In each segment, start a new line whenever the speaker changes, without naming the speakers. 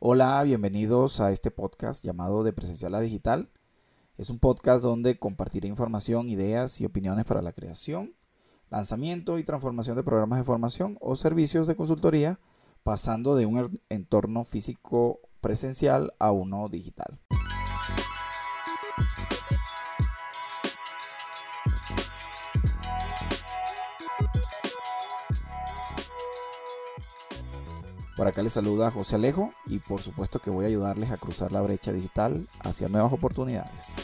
Hola, bienvenidos a este podcast llamado De Presencial a Digital. Es un podcast donde compartiré información, ideas y opiniones para la creación, lanzamiento y transformación de programas de formación o servicios de consultoría, pasando de un entorno físico presencial a uno digital. Por acá les saluda José Alejo y por supuesto que voy a ayudarles a cruzar la brecha digital hacia nuevas oportunidades.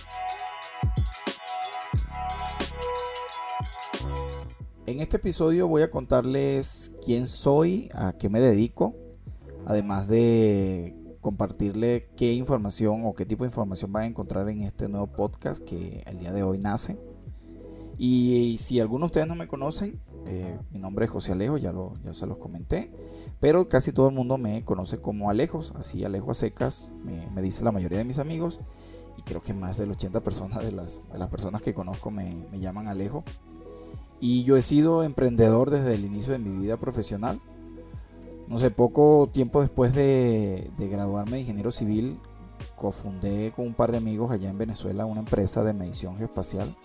En este episodio voy a contarles quién soy, a qué me dedico, además de compartirle qué información o qué tipo de información van a encontrar en este nuevo podcast que el día de hoy nace. Y, si algunos de ustedes no me conocen, eh, mi nombre es José Alejo, ya, lo, ya se los comenté. Pero casi todo el mundo me conoce como Alejos, así Alejo a secas, me, dice la mayoría de mis amigos. Y creo que más del 80% personas de las, las personas que conozco me, llaman Alejo. Y yo he sido emprendedor desde el inicio de mi vida profesional. No sé, poco tiempo después de, de, graduarme de ingeniero civil, cofundé con un par de amigos allá en Venezuela una empresa de medición geoespacial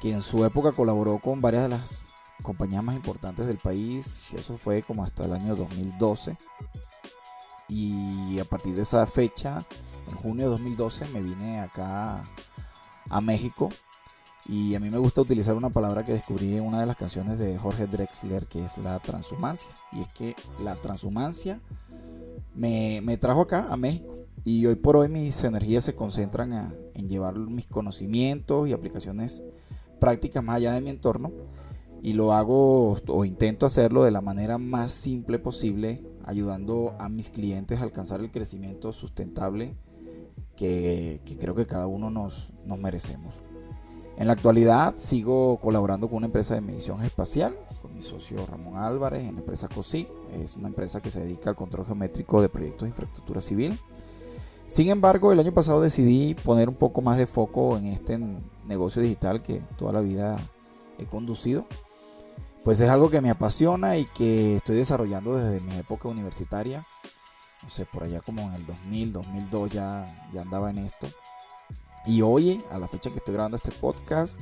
que en su época colaboró con varias de las compañías más importantes del país. Eso fue como hasta el año 2012. Y a partir de esa fecha, en junio de 2012, me vine acá a México. Y a mí me gusta utilizar una palabra que descubrí en una de las canciones de Jorge Drexler, que es la transhumancia. Y es que la transhumancia me, trajo acá a México. Y hoy por hoy mis energías se concentran en llevar mis conocimientos y aplicaciones prácticas más allá de mi entorno y lo hago o intento hacerlo de la manera más simple posible, ayudando a mis clientes a alcanzar el crecimiento sustentable que, creo que cada uno nos, nos, merecemos. En la actualidad sigo colaborando con una empresa de medición espacial, con mi socio Ramón Álvarez, en la empresa COSIG. Es una empresa que se dedica al control geométrico de proyectos de infraestructura civil. Sin embargo, el año pasado decidí poner un poco más de foco en este negocio digital que toda la vida he conducido pues es algo que me apasiona y que estoy desarrollando desde mi época universitaria. No sé, por allá como en el 2000, 2002 ya, ya andaba en esto. Y hoy, a la fecha que estoy grabando este podcast,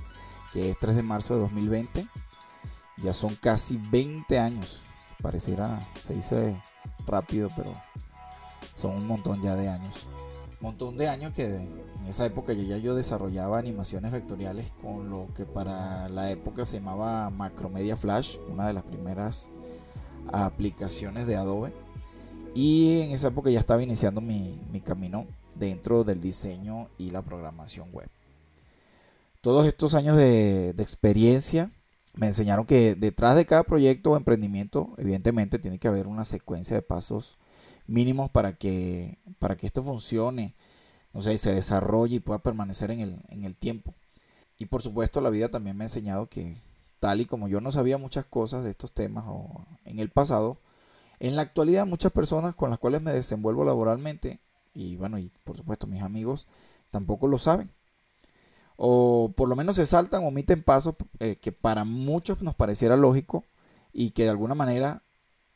que es 3 de marzo de 2020, ya son casi 20 años. Pareciera, se dice rápido, pero son un montón ya de años. Montón de años que en esa época ya yo desarrollaba animaciones vectoriales con lo que para la época se llamaba Macromedia Flash, una de las primeras aplicaciones de Adobe. Y en esa época ya estaba iniciando mi, camino dentro del diseño y la programación web. Todos estos años de, de experiencia me enseñaron que detrás de cada proyecto o emprendimiento, evidentemente, tiene que haber una secuencia de pasos mínimos para que, para que esto funcione o sea, y se desarrolle y pueda permanecer en el, en el tiempo. Y por supuesto la vida también me ha enseñado que tal y como yo no sabía muchas cosas de estos temas o en el pasado, en la actualidad muchas personas con las cuales me desenvuelvo laboralmente y bueno, y por supuesto mis amigos tampoco lo saben. O por lo menos se saltan o omiten pasos eh, que para muchos nos pareciera lógico y que de alguna manera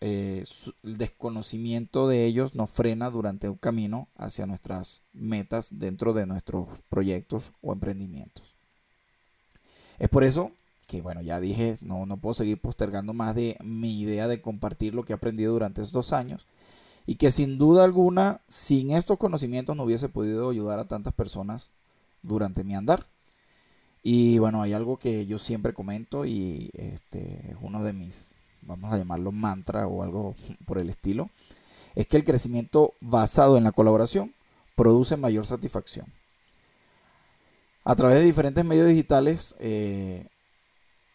eh, el desconocimiento de ellos nos frena durante un camino hacia nuestras metas dentro de nuestros proyectos o emprendimientos. Es por eso que, bueno, ya dije, no, no puedo seguir postergando más de mi idea de compartir lo que he aprendido durante estos dos años y que sin duda alguna, sin estos conocimientos no hubiese podido ayudar a tantas personas durante mi andar. Y bueno, hay algo que yo siempre comento y este es uno de mis vamos a llamarlo mantra o algo por el estilo, es que el crecimiento basado en la colaboración produce mayor satisfacción. A través de diferentes medios digitales eh,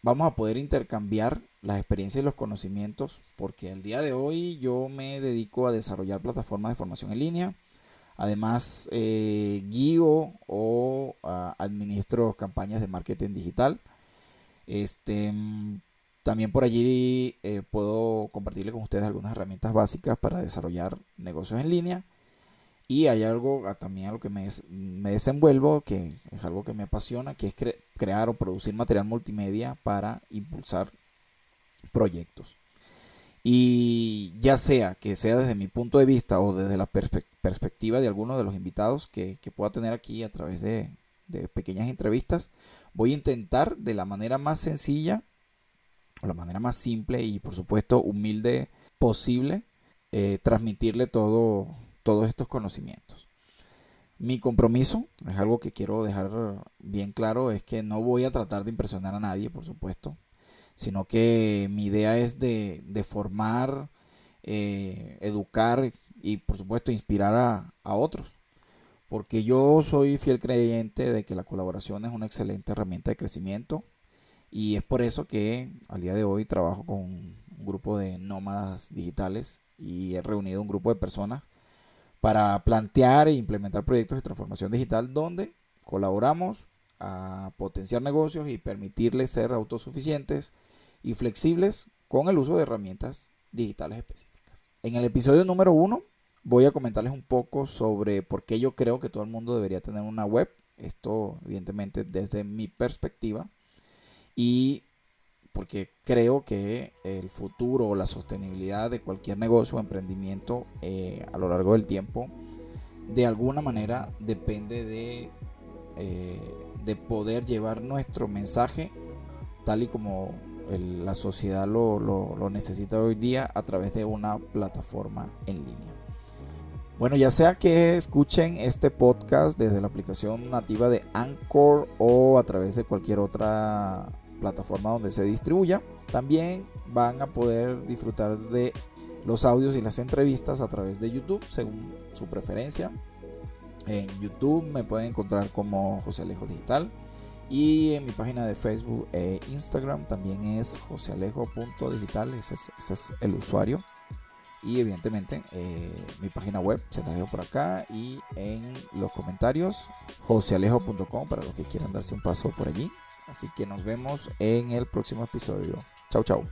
vamos a poder intercambiar las experiencias y los conocimientos porque el día de hoy yo me dedico a desarrollar plataformas de formación en línea. Además, eh, guío o ah, administro campañas de marketing digital. Este, también por allí eh, puedo compartirle con ustedes algunas herramientas básicas para desarrollar negocios en línea. Y hay algo ah, también a lo que me, desenvuelvo, que es algo que me apasiona, que es crear o producir material multimedia para impulsar proyectos. Y ya sea que sea desde mi punto de vista o desde la perspectiva de alguno de los invitados que, pueda tener aquí a través de, pequeñas entrevistas, voy a intentar de la manera más sencilla o la manera más simple y por supuesto humilde posible eh, transmitirle todo, todos estos conocimientos. Mi compromiso, es algo que quiero dejar bien claro, es que no voy a tratar de impresionar a nadie, por supuesto, sino que mi idea es de, formar, eh, educar y por supuesto inspirar a, a otros. Porque yo soy fiel creyente de que la colaboración es una excelente herramienta de crecimiento y es por eso que al día de hoy trabajo con un grupo de nómadas digitales y he reunido un grupo de personas para plantear e implementar proyectos de transformación digital donde colaboramos a potenciar negocios y permitirles ser autosuficientes y flexibles con el uso de herramientas digitales específicas. En el episodio número uno voy a comentarles un poco sobre por qué yo creo que todo el mundo debería tener una web. Esto evidentemente desde mi perspectiva. Y porque creo que el futuro o la sostenibilidad de cualquier negocio o emprendimiento eh, a lo largo del tiempo de alguna manera depende de, eh, de poder llevar nuestro mensaje tal y como la sociedad lo, lo, necesita hoy día a través de una plataforma en línea. Bueno, ya sea que escuchen este podcast desde la aplicación nativa de Anchor o a través de cualquier otra plataforma donde se distribuya. También van a poder disfrutar de los audios y las entrevistas a través de YouTube, según su preferencia. En YouTube me pueden encontrar como José Alejo Digital. Y en mi página de Facebook e Instagram también es josealejo.digital, ese es, ese es el usuario. Y evidentemente eh, mi página web se la dejo por acá y en los comentarios josealejo.com para los que quieran darse un paso por allí. Así que nos vemos en el próximo episodio. Chau, chau.